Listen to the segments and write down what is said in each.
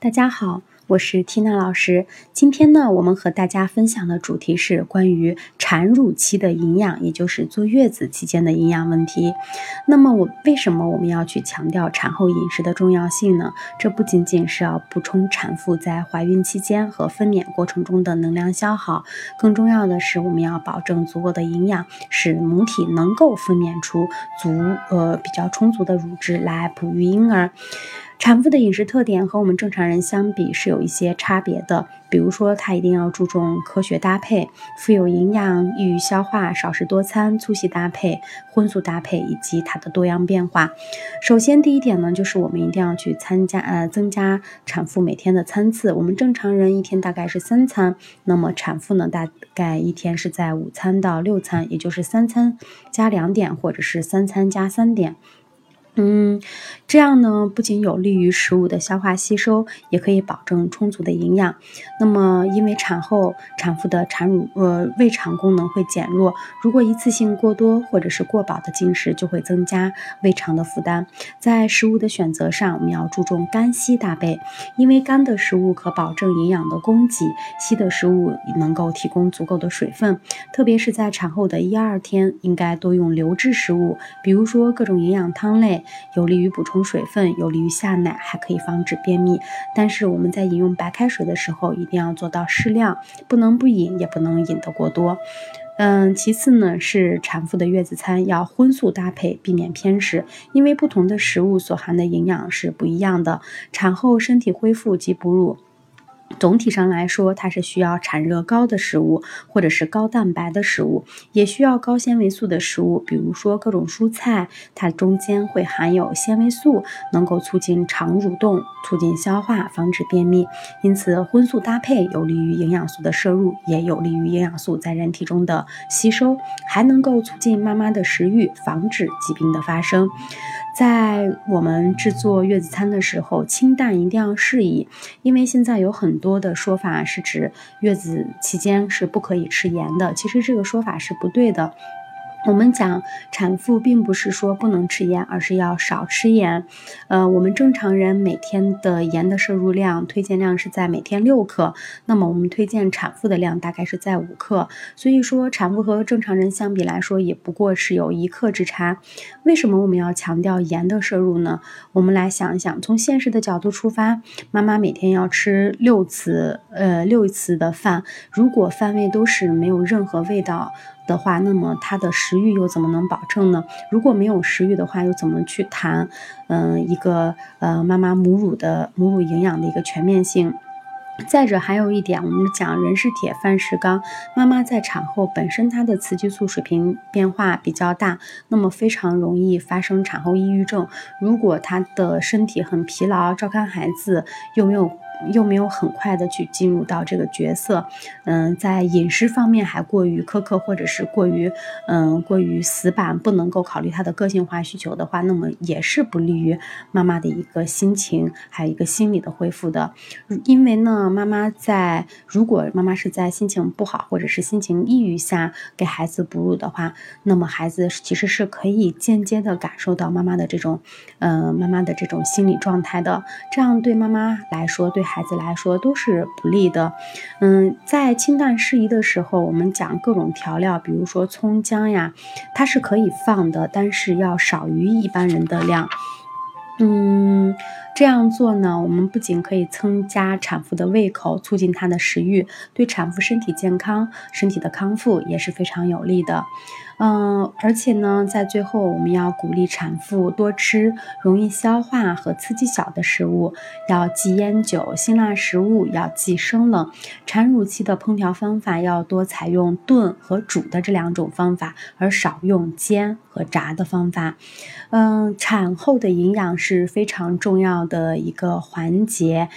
大家好，我是缇娜老师。今天呢，我们和大家分享的主题是关于产乳期的营养，也就是坐月子期间的营养问题。那么，我为什么我们要去强调产后饮食的重要性呢？这不仅仅是要补充产妇在怀孕期间和分娩过程中的能量消耗，更重要的是我们要保证足够的营养，使母体能够分娩出足呃比较充足的乳汁来哺育婴儿。产妇的饮食特点和我们正常人相比是有一些差别的，比如说她一定要注重科学搭配，富有营养，易于消化，少食多餐，粗细搭配，荤素搭配，以及它的多样变化。首先第一点呢，就是我们一定要去参加呃增加产妇每天的餐次。我们正常人一天大概是三餐，那么产妇呢大概一天是在五餐到六餐，也就是三餐加两点，或者是三餐加三点。嗯，这样呢，不仅有利于食物的消化吸收，也可以保证充足的营养。那么，因为产后产妇的产乳呃胃肠功能会减弱，如果一次性过多或者是过饱的进食，就会增加胃肠的负担。在食物的选择上，我们要注重干稀搭配，因为干的食物可保证营养的供给，稀的食物能够提供足够的水分。特别是在产后的一二天，应该多用流质食物，比如说各种营养汤类。有利于补充水分，有利于下奶，还可以防止便秘。但是我们在饮用白开水的时候，一定要做到适量，不能不饮，也不能饮得过多。嗯，其次呢是产妇的月子餐要荤素搭配，避免偏食，因为不同的食物所含的营养是不一样的。产后身体恢复及哺乳。总体上来说，它是需要产热高的食物，或者是高蛋白的食物，也需要高纤维素的食物，比如说各种蔬菜，它中间会含有纤维素，能够促进肠蠕动，促进消化，防止便秘。因此，荤素搭配有利于营养素的摄入，也有利于营养素在人体中的吸收，还能够促进妈妈的食欲，防止疾病的发生。在我们制作月子餐的时候，清淡一定要适宜，因为现在有很多的说法是指月子期间是不可以吃盐的，其实这个说法是不对的。我们讲产妇并不是说不能吃盐，而是要少吃盐。呃，我们正常人每天的盐的摄入量推荐量是在每天六克，那么我们推荐产妇的量大概是在五克。所以说，产妇和正常人相比来说，也不过是有一克之差。为什么我们要强调盐的摄入呢？我们来想一想，从现实的角度出发，妈妈每天要吃六次，呃，六次的饭，如果饭味都是没有任何味道。的话，那么他的食欲又怎么能保证呢？如果没有食欲的话，又怎么去谈，嗯，一个呃妈妈母乳的母乳营养的一个全面性？再者还有一点，我们讲人是铁，饭是钢，妈妈在产后本身她的雌激素水平变化比较大，那么非常容易发生产后抑郁症。如果她的身体很疲劳，照看孩子又没有。又没有很快的去进入到这个角色，嗯，在饮食方面还过于苛刻，或者是过于，嗯，过于死板，不能够考虑他的个性化需求的话，那么也是不利于妈妈的一个心情，还有一个心理的恢复的。因为呢，妈妈在如果妈妈是在心情不好或者是心情抑郁下给孩子哺乳的话，那么孩子其实是可以间接的感受到妈妈的这种，嗯，妈妈的这种心理状态的。这样对妈妈来说，对。孩子来说都是不利的，嗯，在清淡适宜的时候，我们讲各种调料，比如说葱姜呀，它是可以放的，但是要少于一般人的量，嗯。这样做呢，我们不仅可以增加产妇的胃口，促进她的食欲，对产妇身体健康、身体的康复也是非常有利的。嗯，而且呢，在最后我们要鼓励产妇多吃容易消化和刺激小的食物，要忌烟酒、辛辣食物，要忌生冷。产乳期的烹调方法要多采用炖和煮的这两种方法，而少用煎和炸的方法。嗯，产后的营养是非常重要。的一个环节，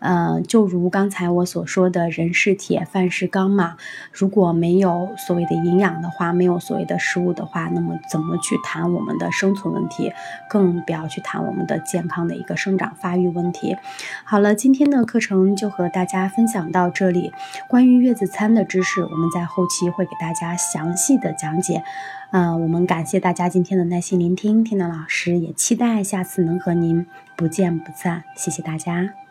呃，就如刚才我所说的人是铁，饭是钢嘛。如果没有所谓的营养的话，没有所谓的食物的话，那么怎么去谈我们的生存问题？更不要去谈我们的健康的一个生长发育问题。好了，今天的课程就和大家分享到这里。关于月子餐的知识，我们在后期会给大家详细的讲解。嗯，我们感谢大家今天的耐心聆听，听的老师也期待下次能和您不见不散，谢谢大家。